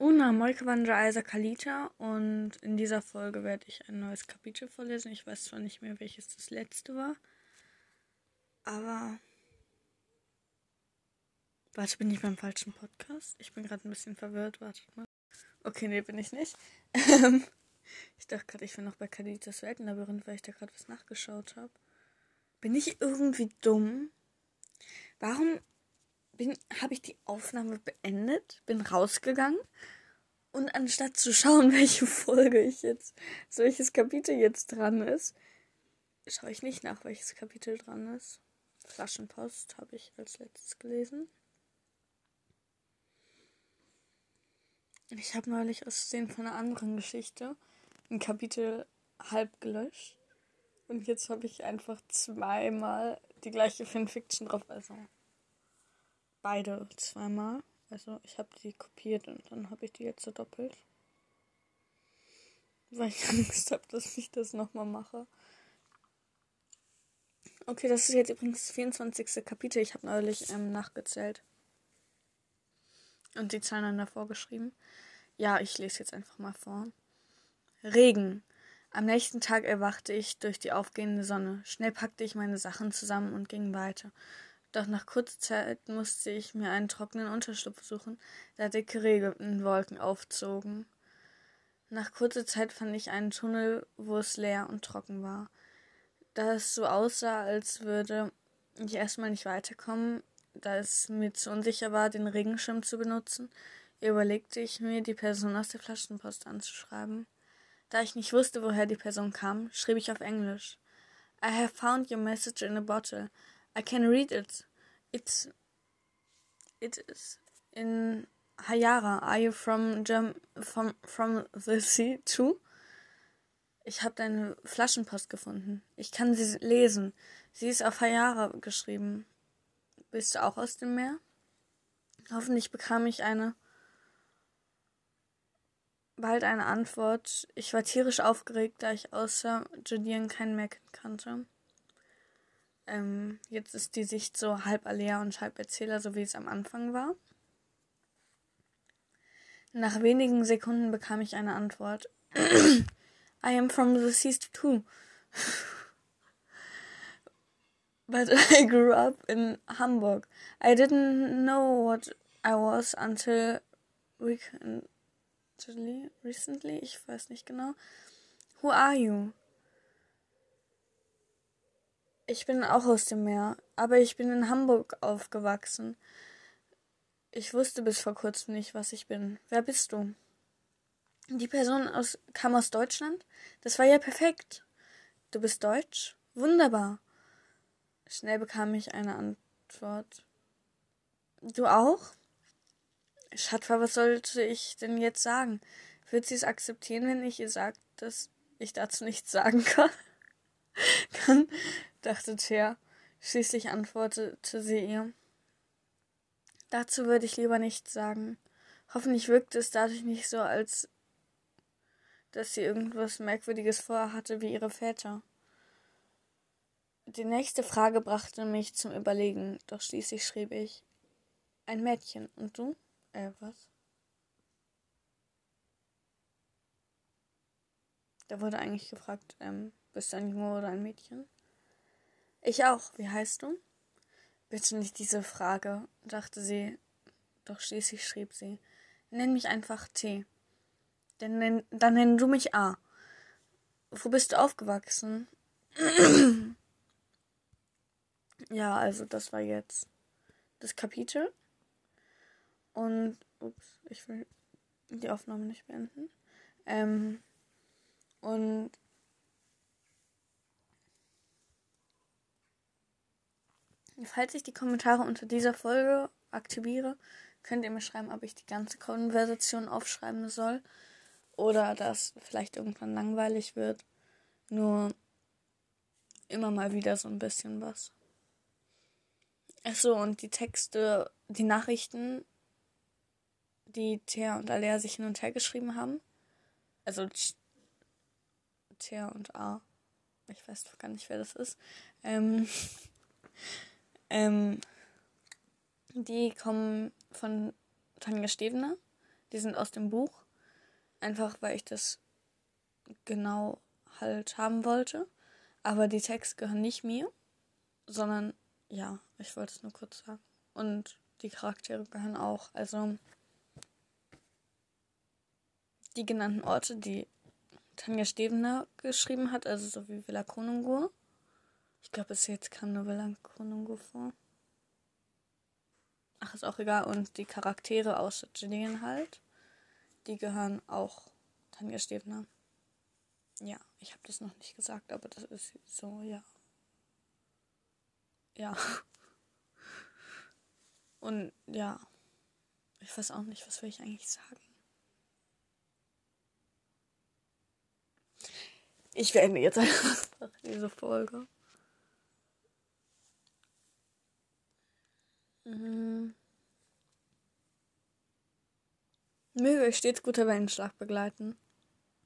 Una Molkewandra Isa Kalita und in dieser Folge werde ich ein neues Kapitel vorlesen. Ich weiß zwar nicht mehr, welches das letzte war, aber. Warte, bin ich beim falschen Podcast? Ich bin gerade ein bisschen verwirrt. Wartet mal. Okay, nee, bin ich nicht. Ähm, ich dachte gerade, ich bin noch bei Kalitas Weltenlabyrinth, weil ich da gerade was nachgeschaut habe. Bin ich irgendwie dumm? Warum habe ich die Aufnahme beendet, bin rausgegangen und anstatt zu schauen, welche Folge ich jetzt, so welches Kapitel jetzt dran ist, schaue ich nicht nach, welches Kapitel dran ist. Flaschenpost habe ich als letztes gelesen. Ich habe neulich aus Versehen von einer anderen Geschichte ein Kapitel halb gelöscht. Und jetzt habe ich einfach zweimal die gleiche Fanfiction drauf. Also beide zweimal. Also ich habe die kopiert und dann habe ich die jetzt so doppelt. Weil ich Angst habe, dass ich das nochmal mache. Okay, das ist jetzt übrigens das 24. Kapitel. Ich habe neulich ähm, nachgezählt. Und die Zahlen dann davor geschrieben. Ja, ich lese jetzt einfach mal vor. Regen. Am nächsten Tag erwachte ich durch die aufgehende Sonne. Schnell packte ich meine Sachen zusammen und ging weiter. Doch nach kurzer Zeit musste ich mir einen trockenen Unterschlupf suchen, da dicke Regenwolken aufzogen. Nach kurzer Zeit fand ich einen Tunnel, wo es leer und trocken war. Da es so aussah, als würde ich erstmal nicht weiterkommen, da es mir zu unsicher war, den Regenschirm zu benutzen, überlegte ich mir, die Person aus der Flaschenpost anzuschreiben. Da ich nicht wusste, woher die Person kam, schrieb ich auf Englisch. I have found your message in a bottle. I can read it. It's it is in Hayara. Are you from Germ from from the sea too? Ich habe deine Flaschenpost gefunden. Ich kann sie lesen. Sie ist auf Hayara geschrieben. Bist du auch aus dem Meer? Hoffentlich bekam ich eine bald eine Antwort. Ich war tierisch aufgeregt, da ich außer Julian keinen mehr kannte. Ähm, jetzt ist die Sicht so halb Alea und halb Erzähler, so wie es am Anfang war. Nach wenigen Sekunden bekam ich eine Antwort. I am from the seas too. But I grew up in Hamburg. I didn't know what I was until recently, recently, ich weiß nicht genau. Who are you? Ich bin auch aus dem Meer, aber ich bin in Hamburg aufgewachsen. Ich wusste bis vor kurzem nicht, was ich bin. Wer bist du? Die Person aus, kam aus Deutschland? Das war ja perfekt. Du bist deutsch? Wunderbar. Schnell bekam ich eine Antwort. Du auch? Schatwa, was sollte ich denn jetzt sagen? Wird sie es akzeptieren, wenn ich ihr sage, dass ich dazu nichts sagen kann? kann? Dachte Thea. Schließlich antwortete sie ihr. Dazu würde ich lieber nichts sagen. Hoffentlich wirkte es dadurch nicht so, als dass sie irgendwas Merkwürdiges vorhatte wie ihre Väter. Die nächste Frage brachte mich zum Überlegen, doch schließlich schrieb ich ein Mädchen. Und du? Äh, was? Da wurde eigentlich gefragt, ähm, bist du ein Junge oder ein Mädchen? Ich auch. Wie heißt du? Bitte nicht diese Frage, dachte sie, doch schließlich schrieb sie. Nenn mich einfach T. Denn nenn, dann nenn du mich A. Wo bist du aufgewachsen? ja, also das war jetzt das Kapitel. Und, ups, ich will die Aufnahme nicht beenden. Ähm, und Falls ich die Kommentare unter dieser Folge aktiviere, könnt ihr mir schreiben, ob ich die ganze Konversation aufschreiben soll oder dass vielleicht irgendwann langweilig wird. Nur immer mal wieder so ein bisschen was. Achso, und die Texte, die Nachrichten, die Thea und Alea sich hin und her geschrieben haben. Also Thea und A. Ich weiß doch gar nicht, wer das ist. Ähm, Ähm, die kommen von Tanja Stevener. Die sind aus dem Buch. Einfach weil ich das genau halt haben wollte. Aber die Texte gehören nicht mir, sondern ja, ich wollte es nur kurz sagen. Und die Charaktere gehören auch. Also die genannten Orte, die Tanja Stevener geschrieben hat, also so wie Villa Konungur. Ich glaube, bis jetzt kam nur Konungur vor. Ach, ist auch egal. Und die Charaktere aus Gillian halt, die gehören auch Tanja Stevener. Ja, ich habe das noch nicht gesagt, aber das ist so, ja. Ja. Und ja, ich weiß auch nicht, was will ich eigentlich sagen. Ich beende jetzt einfach diese Folge. Mhm. Möge euch stets guter Wellenschlag begleiten.